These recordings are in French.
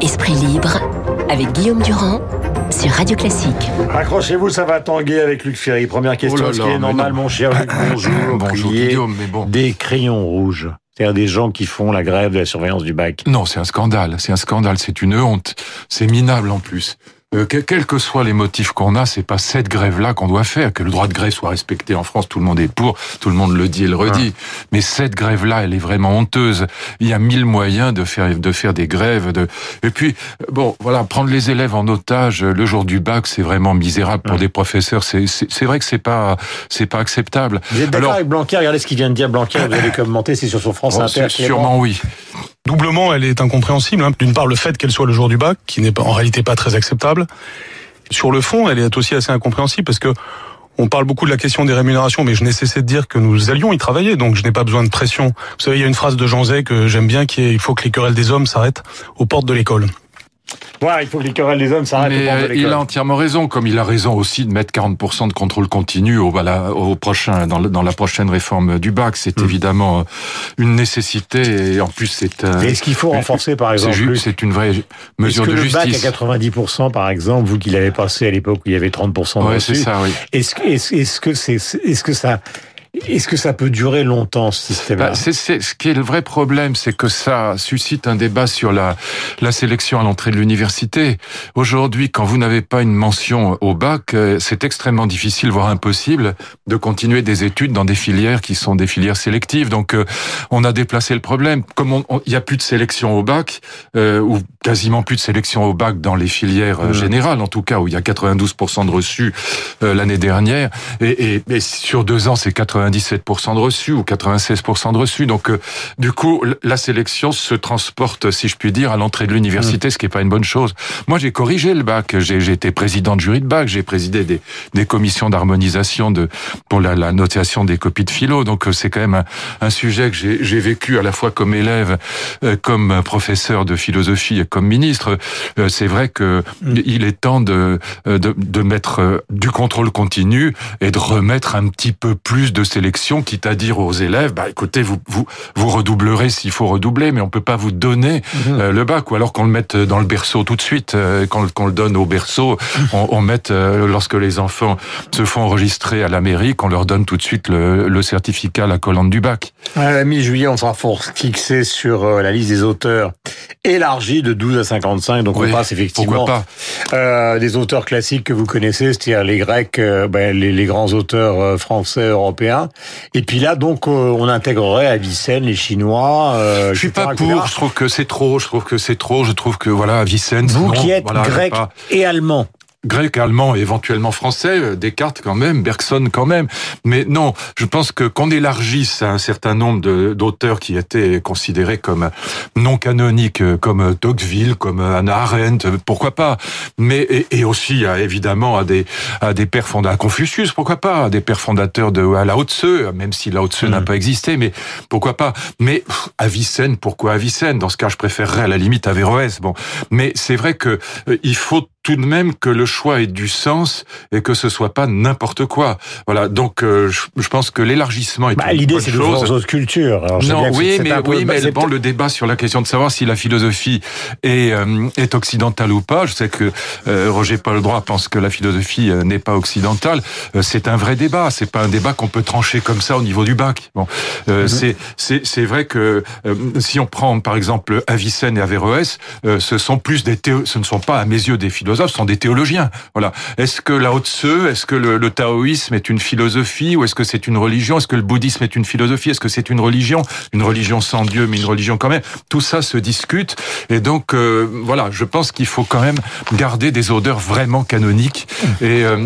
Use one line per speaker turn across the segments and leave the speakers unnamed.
Esprit libre avec Guillaume Durand sur Radio Classique.
Accrochez-vous, ça va tanguer avec Luc Ferry. Première question,
Oh là
ce
là, mais
normal, mon cher Luc, bonjour.
Bonjour, Guillaume, mais bon.
Des crayons rouges. C'est-à-dire des gens qui font la grève de la surveillance du bac.
Non, c'est un scandale, c'est un scandale, c'est une honte, c'est minable en plus. Euh, que- quels que soient les motifs qu'on a, c'est pas cette grève-là qu'on doit faire. Que le droit de grève soit respecté en France, tout le monde est pour, tout le monde le dit et le redit. Mais cette grève-là, elle est vraiment honteuse. Il y a mille moyens de faire de faire des grèves. De... Et puis, euh, bon, voilà, prendre les élèves en otage euh, le jour du bac, c'est vraiment misérable pour des professeurs. C'est vrai que c'est pas c'est pas acceptable.
Vous êtes d'accord avec Blanquer? Regardez ce qu'il vient de dire Blanquer, vous allez commenter, c'est sur son France
Oh,
Inter.
sûrement oui.
Doublement, elle est incompréhensible. hein. D'une part, le fait qu'elle soit le jour du bac, qui n'est en réalité pas très acceptable. Sur le fond, elle est aussi assez incompréhensible parce que on parle beaucoup de la question des rémunérations, mais je n'ai cessé de dire que nous allions y travailler, donc je n'ai pas besoin de pression. Vous savez, il y a une phrase de Jean Zay que j'aime bien, qui est « il faut que les querelles des hommes s'arrêtent aux portes de l'école ».
Voilà, il faut que les querelles des hommes s'arrêtent
Mais euh, il a entièrement raison, comme il a raison aussi de mettre 40% de contrôle continu au, à la- au prochain, dans, le- dans la prochaine réforme du bac. C'est
Hmm.
évidemment euh, une nécessité et en plus c'est euh,
Est-ce qu'il faut renforcer, par exemple,
c'est une vraie
Est-ce
mesure
que
de
le bac à 90%, par exemple, vous qui l'avez passé à l'époque où il y avait 30% de
Ouais, c'est ça, oui.
est-ce que, est-ce, est-ce que c'est, est-ce que ça, est-ce que ça peut durer longtemps, ce système-là
Bah, c'est, c'est- ce qui est le vrai problème, c'est que ça suscite un débat sur la, la sélection à l'entrée de l'université. Aujourd'hui, quand vous n'avez pas une mention au bac, euh, c'est extrêmement difficile, voire impossible, de continuer des études dans des filières qui sont des filières sélectives. Donc, euh, on a déplacé le problème. Comme il n'y a plus de sélection au bac, euh, ou quasiment plus de sélection au bac dans les filières euh,
Mhm.
générales, en tout cas, où il y a 92% de reçus euh, l'année dernière, et, et, et sur deux ans, c'est 97% de reçus ou 96% de reçus. Donc, euh, du coup, la sélection se transporte, si je puis dire, à l'entrée de l'université, ce qui est pas une bonne chose. Moi, j'ai corrigé le bac. J'ai été président de jury de bac. J'ai présidé des, des commissions d'harmonisation de pour la, la notation des copies de philo. Donc, euh, c'est quand même un, un sujet que j'ai vécu à la fois comme élève, euh, comme professeur de philosophie et comme ministre. Euh, c'est vrai que il est temps de, de de mettre du contrôle continu et de remettre un petit peu plus de sélection, quitte à dire aux élèves, bah écoutez, vous vous vous redoublerez s'il faut redoubler, mais on peut pas vous donner euh, le bac, ou alors qu'on le mette dans le berceau tout de suite, euh, qu'on le donne au berceau, on, on mette euh, lorsque les enfants se font enregistrer à la mairie, qu'on leur donne tout de suite le, le certificat la colonne du bac.
À la mi-juillet, on sera fixé sur euh, la liste des auteurs élargie de 12 à 55. Donc
Oui,
on passe effectivement
pas
des auteurs classiques que vous connaissez, c'est-à-dire les Grecs, ben, les, les grands auteurs français, européens. Et puis là, donc, euh, on intégrerait Avicenne, les Chinois. Euh,
Je suis pas
etc.
pour. Je trouve que c'est trop. Je trouve que c'est trop. Je trouve que voilà, Avicenne.
Vous
non,
qui êtes
voilà,
grec et allemand.
Grec, allemand et éventuellement français, euh, Descartes quand même, Bergson quand même. Mais non, je pense que qu'on élargisse à un certain nombre d'auteurs qui étaient considérés comme non canoniques, euh, comme Tocqueville, comme Hannah Arendt, euh, pourquoi pas. Mais et, et aussi à, évidemment à des à des pères fondateurs, à Confucius, pourquoi pas, à des pères fondateurs de à Lao Tse, même si Lao Tse n'a
Mm.
pas existé, mais pourquoi pas. Mais Avicenne, pourquoi Avicenne? Dans ce cas, je préférerais à la limite Averroès. Bon, mais c'est vrai que euh, il faut tout de même que le choix ait du sens et que ce soit pas n'importe quoi. Voilà. Donc, euh, je, je pense que l'élargissement est
Bah,
une
L'idée, c'est
chose.
aux cultures. Alors,
Non, oui, mais
peu-
oui, mais bon, le débat sur la question de savoir si la philosophie est euh, est occidentale ou pas. Je sais que euh, Roger Paul Droit pense que la philosophie euh, n'est pas occidentale. Euh, c'est un vrai débat. C'est pas un débat qu'on peut trancher comme ça au niveau du bac. Bon, euh, c'est c'est c'est vrai que euh, si on prend par exemple Avicenne et Averroès, euh, ce sont plus des théo- ce ne sont pas à mes yeux des philosophes, ce sont des théologiens. Voilà. Est-ce que Lao Tse, est-ce que le, le taoïsme est une philosophie ou est-ce que c'est une religion? Est-ce que le bouddhisme est une philosophie? Est-ce que c'est une religion? Une religion sans Dieu, mais une religion quand même. Tout ça se discute. Et donc, euh, voilà, je pense qu'il faut quand même garder des odeurs vraiment canoniques. Et, euh,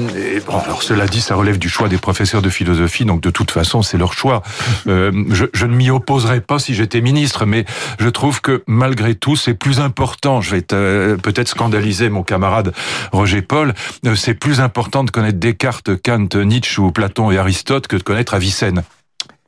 bon, alors cela dit, ça relève du choix des professeurs de philosophie. Donc, de toute façon, c'est leur choix. Euh, je, je ne m'y opposerais pas si j'étais ministre, mais je trouve que malgré tout, c'est plus important. Je vais euh, peut-être scandaliser mon camarade Roger Paul. euh, c'est plus important de connaître Descartes, Kant, Nietzsche ou Platon et Aristote que de connaître Avicenne.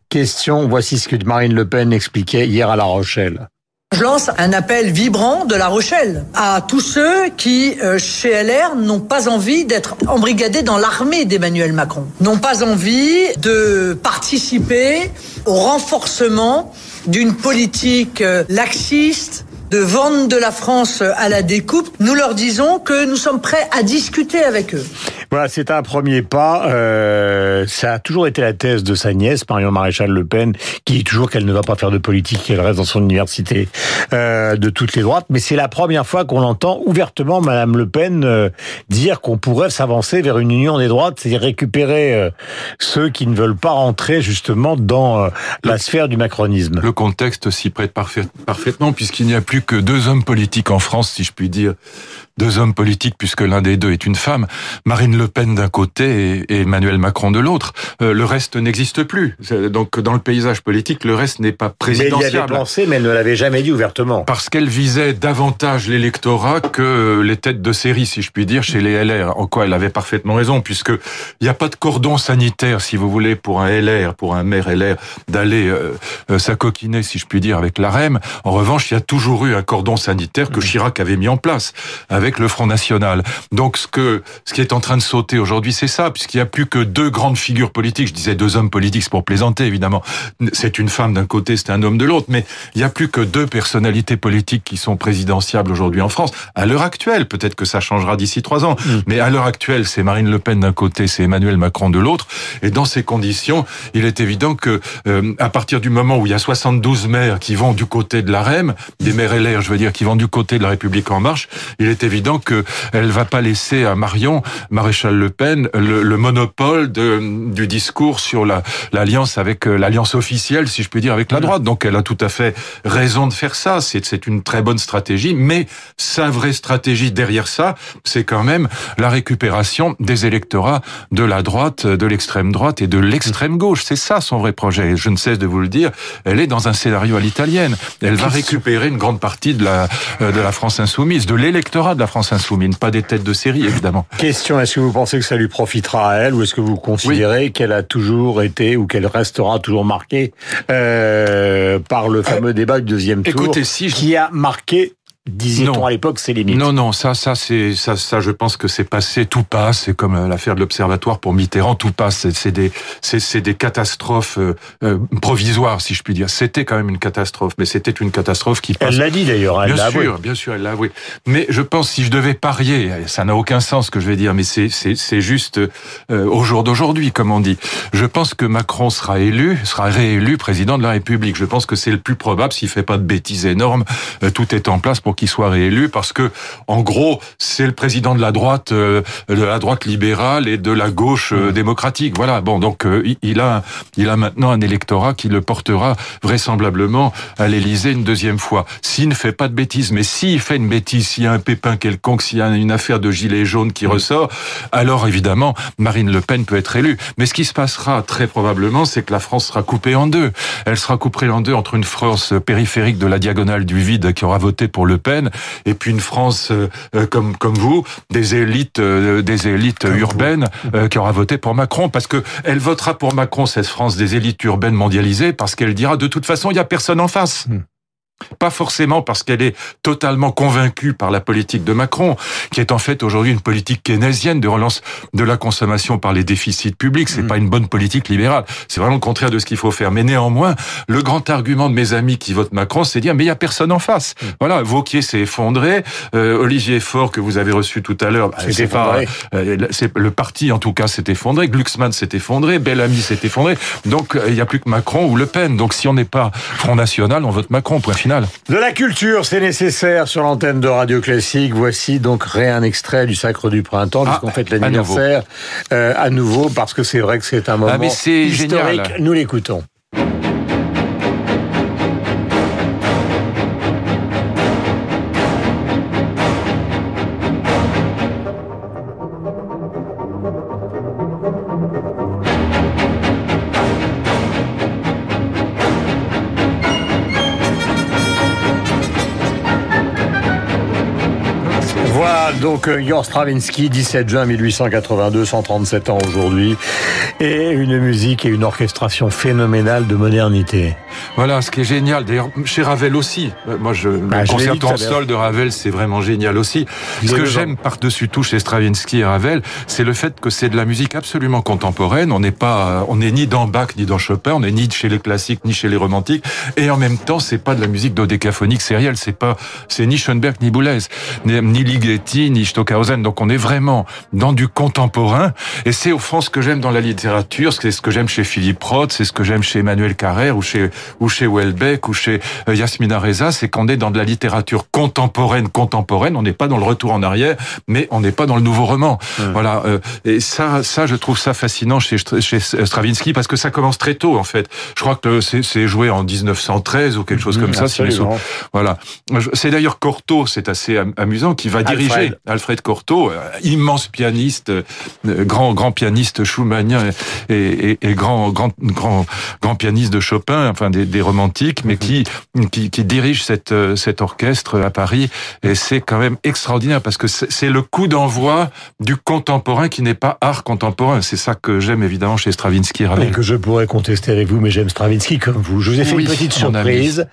Question, voici ce que Marine Le Pen expliquait hier à La Rochelle.
Je lance un appel vibrant de La Rochelle à tous ceux qui, euh, chez LR, n'ont pas envie d'être embrigadés dans l'armée d'Emmanuel Macron, n'ont pas envie de participer au renforcement d'une politique euh, laxiste, de vente de la France à la découpe, nous leur disons que nous sommes prêts à discuter avec eux.
Voilà, c'est un premier pas. Euh, ça a toujours été la thèse de sa nièce, Marion Maréchal Le Pen, qui dit toujours qu'elle ne va pas faire de politique, qu'elle reste dans son université euh, de toutes les droites. Mais c'est la première fois qu'on entend ouvertement Madame Le Pen euh, dire qu'on pourrait s'avancer vers une union des droites, c'est-à-dire récupérer euh, ceux qui ne veulent pas rentrer justement dans euh, la sphère du macronisme.
Le contexte s'y prête parfait, parfaitement, puisqu'il n'y a plus que deux hommes politiques en France, si je puis dire, deux hommes politiques, puisque l'un des deux est une femme, Marine Le Pen d'un côté et Emmanuel Macron de l'autre. Euh, le reste n'existe plus. Donc dans le paysage politique, le reste n'est pas présidentiel.
Mais elle y avait pensé, mais elle ne l'avait jamais dit ouvertement.
Parce qu'elle visait davantage l'électorat que les têtes de série, si je puis dire, chez les LR. En quoi elle avait parfaitement raison, puisque il n'y a pas de cordon sanitaire, si vous voulez, pour un LR, pour un maire LR, d'aller euh, euh, s'acoquiner, si je puis dire, avec la REM. En revanche, il y a toujours eu un cordon sanitaire que Chirac avait mis en place avec le Front National. Donc ce que ce qui est en train de sauter aujourd'hui, c'est ça, puisqu'il n'y a plus que deux grandes figures politiques. Je disais deux hommes politiques, c'est pour plaisanter évidemment. C'est une femme d'un côté, c'est un homme de l'autre, mais il n'y a plus que deux personnalités politiques qui sont présidentiables aujourd'hui en France. À l'heure actuelle, peut-être que ça changera d'ici trois ans, mm. mais à l'heure actuelle, c'est Marine Le Pen d'un côté, c'est Emmanuel Macron de l'autre. Et dans ces conditions, il est évident que euh, à partir du moment où il y a 72 maires qui vont du côté de la REM, des maires LR, je veux dire, qui vont du côté de la République en marche, il est évident qu'elle va pas laisser à Marion, maréchal Le Pen, le, monopole de, du discours sur l'alliance avec euh, l'alliance officielle, si je puis dire, avec la droite. Donc elle a tout à fait raison de faire ça. C'est une très bonne stratégie, mais sa vraie stratégie derrière ça, c'est quand même la récupération des électorats de la droite, de l'extrême droite et de l'extrême gauche. C'est ça son vrai projet. Je ne cesse de vous le dire. Elle est dans un scénario à l'italienne. Elle va récupérer une grande partie de la euh, de la France insoumise, de l'électorat de la France insoumise, pas des têtes de série évidemment.
Question, est-ce que vous pensez que ça lui profitera à elle ou est-ce que vous considérez qu'elle a toujours été ou qu'elle restera toujours marquée euh, par le fameux débat du deuxième tour
Écoutez, si
qui a marqué disait-on à l'époque, c'est limite.
Non, non, ça, ça, c'est ça, ça, je pense que c'est passé, tout passe. C'est comme euh, l'affaire de l'observatoire pour Mitterrand, tout passe. C'est des, c'est des catastrophes euh, euh, provisoires, si je puis dire. C'était quand même une catastrophe, mais c'était une catastrophe qui passe.
Elle l'a dit d'ailleurs.
Bien sûr, bien sûr, elle l'a avoué. Mais je pense, si je devais parier, ça n'a aucun sens ce que je vais dire, mais c'est, c'est, c'est juste au jour d'aujourd'hui, comme on dit. Je pense que Macron sera élu, sera réélu président de la République. Je pense que c'est le plus probable s'il fait pas de bêtises énormes. tout est en place pour qu'il soit réélu parce que, en gros, c'est le président de la droite, euh, de la droite libérale et de la gauche euh, démocratique. Voilà. Bon, donc euh, il a, il a maintenant un électorat qui le portera vraisemblablement à l'Élysée une deuxième fois. S'il ne fait pas de bêtises, mais s'il fait une bêtise, s'il y a un pépin quelconque, s'il y a une affaire de gilet jaune qui ressort, alors évidemment Marine Le Pen peut être élue. Mais ce qui se passera très probablement, c'est que la France sera coupée en deux. Elle sera coupée en deux entre une France périphérique de la diagonale du vide qui aura voté pour Le Pen et puis une France euh, euh, comme comme vous, des élites euh, des élites urbaines qui aura voté pour Macron parce que elle votera pour Macron cette France des élites urbaines mondialisées parce qu'elle dira de toute façon il y a personne en face. Hmm. Pas forcément parce qu'elle est totalement convaincue par la politique de Macron, qui est en fait aujourd'hui une politique keynésienne de relance de la consommation par les déficits publics. C'est mm. pas une bonne politique libérale. C'est vraiment le contraire de ce qu'il faut faire. Mais néanmoins, le grand argument de mes amis qui votent Macron, c'est de dire mais il y a personne en face. Mm. Voilà, Vauquier s'est effondré, euh, Olivier Faure que vous avez reçu tout à l'heure, bah, c'est pas euh, le parti en tout cas s'est effondré, Glucksmann s'est effondré, Bellamy s'est effondré. Donc euh, il n'y a plus que Macron ou Le Pen. Donc si on n'est pas Front National, on vote Macron. Point final.
De la culture, c'est nécessaire sur l'antenne de Radio Classique. Voici donc rien extrait du Sacre du Printemps, ah, puisqu'on fête l'anniversaire euh, à, nouveau, parce que c'est vrai que c'est un ah, moment historique. Nous l'écoutons. Donc euh, Igor Stravinsky, 17 juin 1882, 137 ans aujourd'hui, et une musique et une orchestration phénoménale de modernité.
Voilà, ce qui est génial. D'ailleurs, chez Ravel aussi. Euh, Moi, je,
Bah,
le
je à
en sol de Ravel, c'est vraiment génial aussi. Ce que j'aime par-dessus tout chez Stravinsky et Ravel, c'est le fait que c'est de la musique absolument contemporaine. On n'est pas, on n'est ni dans Bach ni dans Chopin, on n'est ni chez les classiques ni chez les romantiques. Et en même temps, c'est pas de la musique dodécaphonique sérielle. C'est pas, c'est ni Schoenberg ni Boulez, ni, ni Ligeti ni Stockhausen. Donc on est vraiment dans du contemporain. Et c'est au fond ce que j'aime dans la littérature, c'est ce que j'aime chez Philippe Roth, c'est ce que j'aime chez Emmanuel Carrère ou chez ou chez Welbeck ou chez euh, Yasmina Reza, c'est qu'on est dans de la littérature contemporaine, contemporaine. On n'est pas dans le retour en arrière, mais on n'est pas dans le nouveau roman. Voilà. euh, et ça, ça, je trouve ça fascinant chez, chez Stravinsky parce que ça commence très tôt en fait. Je crois que c'est joué en 1913 ou quelque chose comme ça. si voilà. C'est d'ailleurs Cortot, c'est assez am- amusant, qui va
Alfred.
diriger Alfred Cortot, euh, immense pianiste, euh, grand grand pianiste schumannien et, et, et grand grand grand grand pianiste de Chopin, enfin des, des romantiques, mais qui, qui qui dirige cette euh, cet orchestre à Paris et c'est quand même extraordinaire parce que c'est le coup d'envoi du contemporain qui n'est pas art contemporain. C'est ça que j'aime évidemment chez Stravinsky et
que je pourrais contester avec vous, mais j'aime Stravinsky comme vous. Je vous ai fait
Oui,
une petite surprise.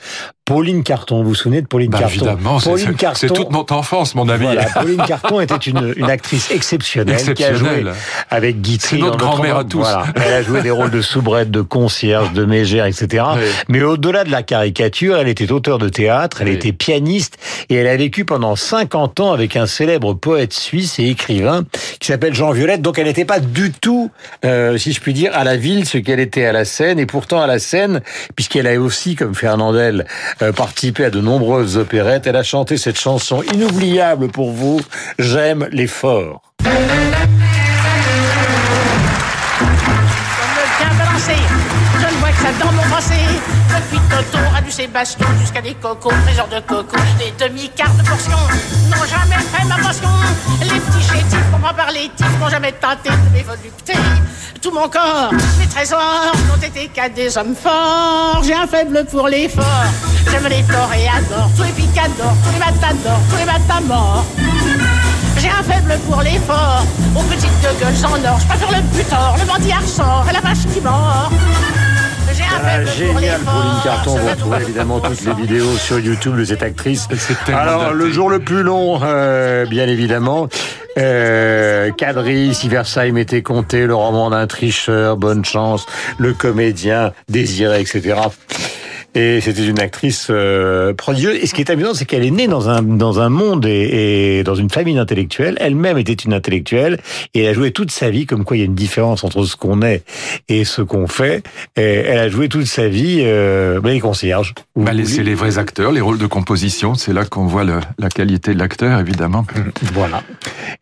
Pauline Carton, vous vous souvenez de Pauline
Bah,
Carton
évidemment, c'est-
Pauline
c'est
Carton,
c'est toute notre enfance, mon ami.
Voilà, Pauline Carton était une, une actrice exceptionnelle, qui a joué
Exceptionnelle.
avec Guitry.
Notre grand-mère à tous.
Voilà. Elle a joué des rôles de soubrette, de concierge, de mégère, etc.
Oui.
Mais au-delà de la caricature, elle était auteure de théâtre, elle
Oui.
était pianiste et elle a vécu pendant 50 ans avec un célèbre poète suisse et écrivain qui s'appelle Jean Violette. Donc elle n'était pas du tout, euh, si je puis dire, à la ville ce qu'elle était à la scène. Et pourtant à la scène, puisqu'elle a aussi, comme Fernandel, participé à de nombreuses opérettes, elle a chanté cette chanson inoubliable pour vous, J'aime l'effort.
Ça dans mon passé. Depuis Toto à du Sébastien jusqu'à des cocos, trésors de coco, des demi-quarts de portion n'ont jamais fait ma passion. Les petits chétifs qu'on prend par les tifs n'ont jamais tenté de mes voluptés. Tout mon corps, mes trésors n'ont été qu'à des hommes forts. J'ai un faible pour les forts. J'aime les toréadors, tous les picadors, tous les matadors, tous les matamors. J'ai un faible pour l'effort, aux petites de gueules en or. Je préfère le butor, le bandit ressort et la vache qui mord.
Génial. Pauline Carton. Vous retrouvez évidemment toutes les vidéos sur YouTube de cette actrice. Alors,
daté.
le jour le plus long, euh, bien évidemment. Euh, Cadry, si Versailles m'était compté, le roman d'un tricheur, bonne chance, le comédien désiré, etc. Et c'était une actrice euh, prodigieuse. Et ce qui est amusant, c'est qu'elle est née dans un dans un monde et, et dans une famille d'intellectuels. Elle-même était une intellectuelle et elle a joué toute sa vie. Comme quoi, il y a une différence entre ce qu'on est et ce qu'on fait. Et elle a joué toute sa vie euh, bah, les concierges.
Bah, c'est les vrais acteurs, les rôles de composition. C'est là qu'on voit le- la qualité de l'acteur, évidemment.
Voilà.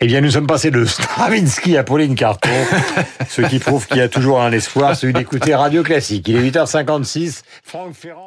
Eh bien, nous sommes passés de Stravinsky à Pauline Carton, ce qui prouve qu'il y a toujours un espoir, celui d'écouter Radio Classique. Il est 8h56, Franck Ferrand.